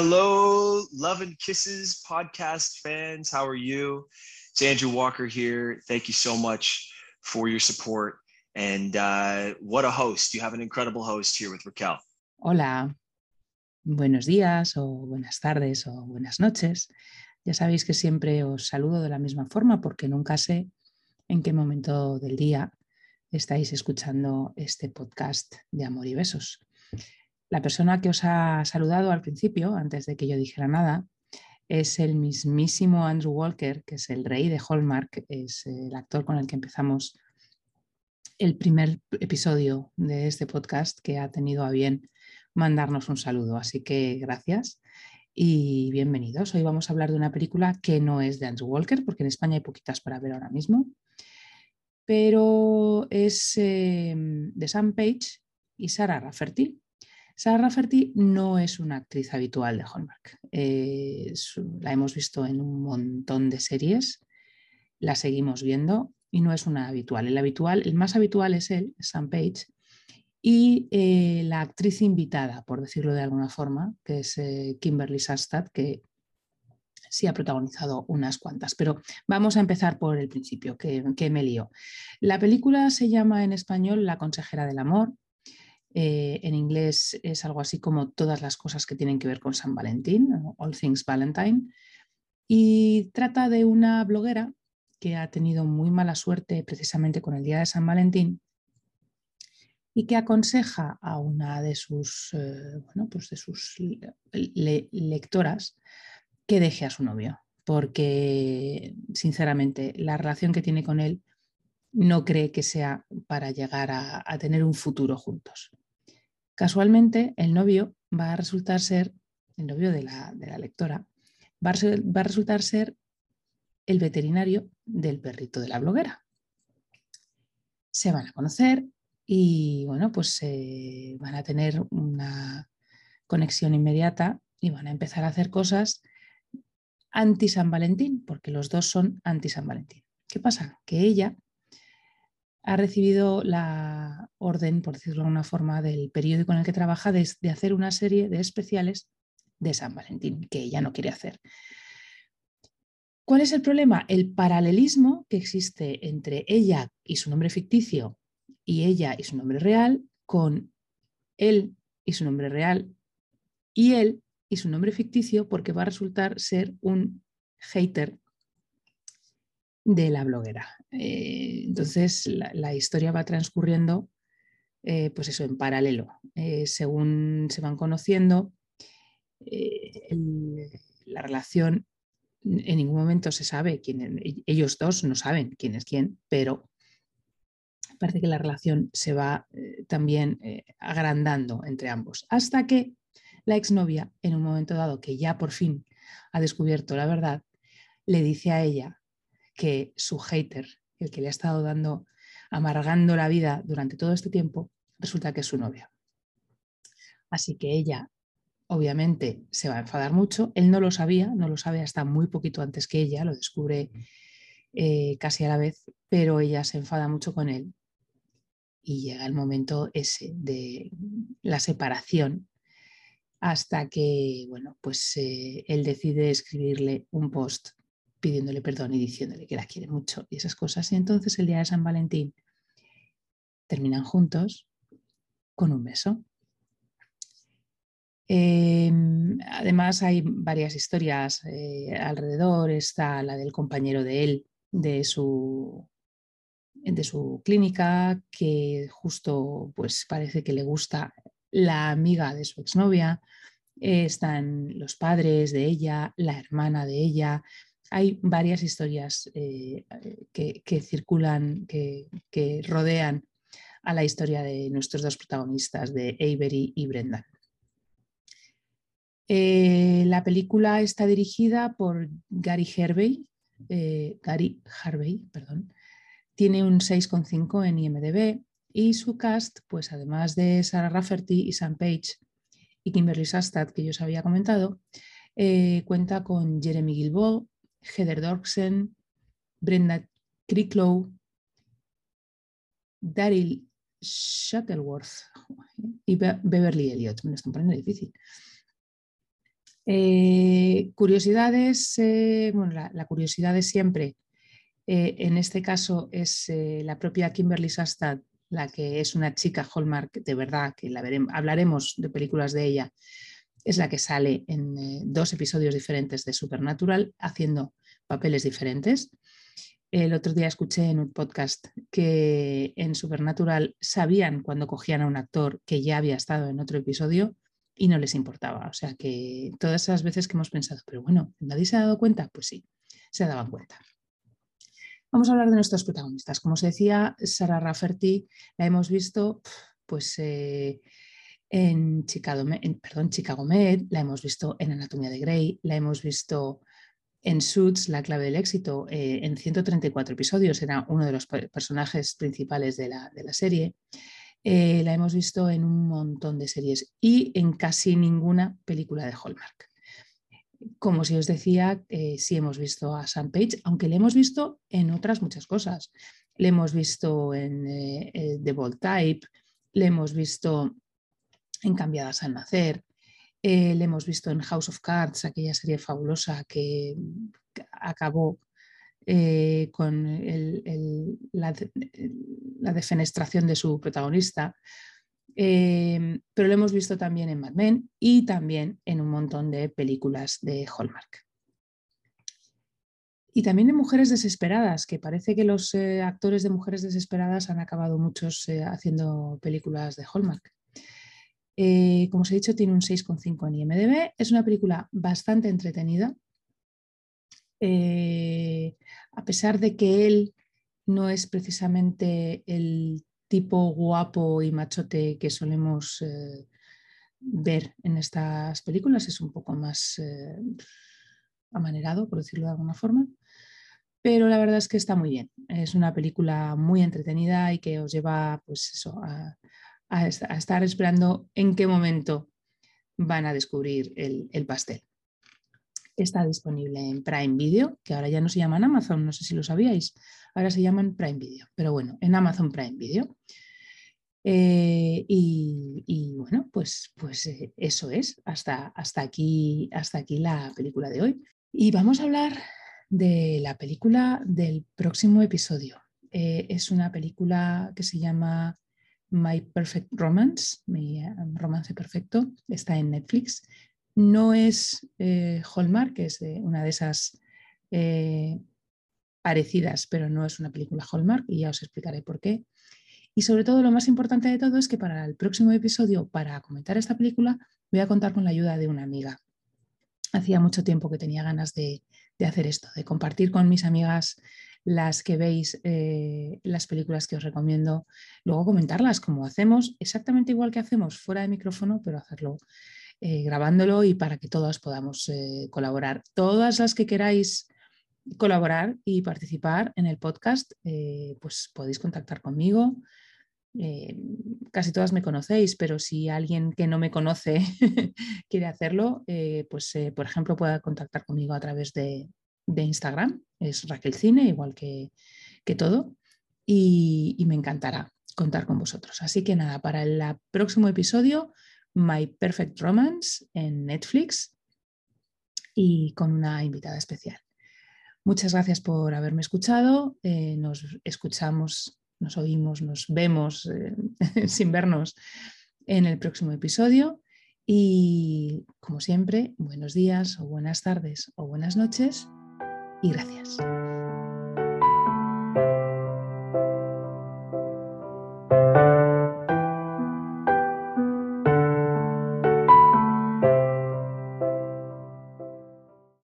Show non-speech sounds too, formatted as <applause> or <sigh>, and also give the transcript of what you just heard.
Hello, Love and Kisses podcast fans. How are you? It's Andrew Walker here. Thank you so much for your support. And uh, what a host. You have an incredible host here with Raquel. Hola, buenos días o buenas tardes o buenas noches. Ya sabéis que siempre os saludo de la misma forma porque nunca sé en qué momento del día estáis escuchando este podcast de amor y besos. La persona que os ha saludado al principio, antes de que yo dijera nada, es el mismísimo Andrew Walker, que es el rey de Hallmark, es el actor con el que empezamos el primer episodio de este podcast que ha tenido a bien mandarnos un saludo. Así que gracias y bienvenidos. Hoy vamos a hablar de una película que no es de Andrew Walker, porque en España hay poquitas para ver ahora mismo, pero es eh, de Sam Page y Sarah Rafferty. Sarah Rafferty no es una actriz habitual de Hallmark. Eh, la hemos visto en un montón de series, la seguimos viendo y no es una habitual. El habitual, el más habitual es él, Sam Page, y eh, la actriz invitada, por decirlo de alguna forma, que es eh, Kimberly Sastad, que sí ha protagonizado unas cuantas. Pero vamos a empezar por el principio, que, me lío. La película se llama en español La consejera del amor eh, en inglés es algo así como todas las cosas que tienen que ver con San Valentín, All Things Valentine, y trata de una bloguera que ha tenido muy mala suerte precisamente con el día de San Valentín y que aconseja a una de sus, eh, bueno, pues de sus lectoras que deje a su novio, porque sinceramente la relación que tiene con él no cree que sea para llegar a, tener un futuro juntos. Casualmente, el novio va a resultar ser, el novio de la, lectora, va a, resultar ser el veterinario del perrito de la bloguera. Se van a conocer y bueno, pues eh, van a tener una conexión inmediata y van a empezar a hacer cosas anti San Valentín, porque los dos son anti San Valentín. ¿Qué pasa? Que ella ha recibido la orden, por decirlo de alguna forma, del periódico en el que trabaja de, hacer una serie de especiales de San Valentín, que ella no quiere hacer. ¿Cuál es el problema? El paralelismo que existe entre ella y su nombre ficticio y ella y su nombre real con él y su nombre real y él y su nombre ficticio porque va a resultar ser un hater de la bloguera. Eh, entonces, la, historia va transcurriendo, eh, pues eso, en paralelo. Eh, según se van conociendo, la relación en ningún momento se sabe quién, ellos dos no saben quién es quién, pero parece que la relación se va también agrandando entre ambos, hasta que la exnovia, en un momento dado que ya por fin ha descubierto la verdad, le dice a ella que su hater, el que le ha estado dando, amargando la vida durante todo este tiempo, resulta que es su novia. Así que ella, obviamente, se va a enfadar mucho. Él no lo sabía, no lo sabe hasta muy poquito antes que ella, lo descubre eh, casi a la vez, pero ella se enfada mucho con él. Y llega el momento ese de la separación hasta que, bueno, pues eh, él decide escribirle un post pidiéndole perdón y diciéndole que la quiere mucho y esas cosas. Y entonces el día de San Valentín terminan juntos con un beso. Em, además hay varias historias eh, alrededor. Está la del compañero de él, de su, de su clínica, que justo pues parece que le gusta la amiga de su exnovia. están los padres de ella, la hermana de ella, hay varias historias eh, que, circulan, que, rodean a la historia de nuestros dos protagonistas, de Avery y Brendan. Eh, la película está dirigida por Gary Harvey, eh, Gary Harvey, perdón. Tiene un 6,5 en IMDb y su cast, pues además de Sarah Rafferty y Sam Page y Kimberly Sastad, que yo os había comentado, cuenta con Jeremy Gilboa, Heather Dorksen, Brenda Cricklow, Daryl Shuttleworth y Beverly Elliott. Me lo están poniendo difícil. Eh, curiosidades, eh, bueno, la, curiosidad de siempre, eh, en este caso es la propia Kimberly Sastad, la que es una chica Hallmark de verdad, que la veremos, hablaremos de películas de ella, es la que sale en dos episodios diferentes de Supernatural haciendo papeles diferentes. El otro día escuché en un podcast que en Supernatural sabían cuando cogían a un actor que ya había estado en otro episodio y no les importaba. O sea que todas esas veces que hemos pensado, pero bueno, ¿nadie se ha dado cuenta? Pues sí, se daban cuenta. Vamos a hablar de nuestros protagonistas. Como se decía, Sara Rafferty la hemos visto pues, eh, en, Chicago, perdón, Chicago Med, la hemos visto en Anatomía de Grey, la hemos visto en Suits, La clave del éxito, eh, en 134 episodios, era uno de los personajes principales de la, de la serie. Eh, la hemos visto en un montón de series y en casi ninguna película de Hallmark. Como si os decía, eh, sí hemos visto a Sam Page, aunque le hemos visto en otras muchas cosas. Le hemos visto en The Bold Type, le hemos visto en Cambiadas al Nacer, le hemos visto en House of Cards, aquella serie fabulosa que acabó eh, con la, defenestración de su protagonista. Eh, pero lo hemos visto también en Mad Men y también en un montón de películas de Hallmark. Y también en Mujeres Desesperadas, que parece que los eh, actores de Mujeres Desesperadas han acabado muchos haciendo películas de Hallmark. Como os he dicho, tiene un 6,5 en IMDB. Es una película bastante entretenida, eh, a pesar de que él no es precisamente el tipo guapo y machote que solemos eh, ver en estas películas, es un poco más eh, amanerado, por decirlo de alguna forma. Pero la verdad es que está muy bien. Es una película muy entretenida y que os lleva pues a, estar esperando en qué momento van a descubrir el pastel está disponible en Prime Video, que ahora ya no se llaman Amazon, no sé si lo sabíais, ahora se llaman Prime Video, pero bueno, en Amazon Prime Video. Eh, y, bueno, pues, pues eh, eso es, hasta, hasta, aquí, hasta aquí la película de hoy. Y vamos a hablar de la película del próximo episodio. Eh, es una película que se llama My Perfect Romance, mi romance perfecto, está en Netflix, no es eh, Hallmark, que es una de esas eh, parecidas, pero no es una película Hallmark y ya os explicaré por qué. Y sobre todo lo más importante de todo es que para el próximo episodio, para comentar esta película, voy a contar con la ayuda de una amiga. Hacía mucho tiempo que tenía ganas de, hacer esto, de compartir con mis amigas las que veis eh, las películas que os recomiendo, luego comentarlas como hacemos, exactamente igual que hacemos fuera de micrófono, pero hacerlo eh, grabándolo y para que todas podamos eh, colaborar. Todas las que queráis colaborar y participar en el podcast, pues podéis contactar conmigo. casi todas me conocéis, pero si alguien que no me conoce <laughs> quiere hacerlo, pues por ejemplo pueda contactar conmigo a través de, Instagram, es Raquel Cine, igual que, todo, y, y me encantará contar con vosotros. Así que nada, para el próximo episodio My Perfect Romance en Netflix y con una invitada especial. Muchas gracias por haberme escuchado. Eh, nos escuchamos, nos oímos, nos vemos eh, <laughs> sin vernos en el próximo episodio. Y como siempre, buenos días o buenas tardes o buenas noches y gracias.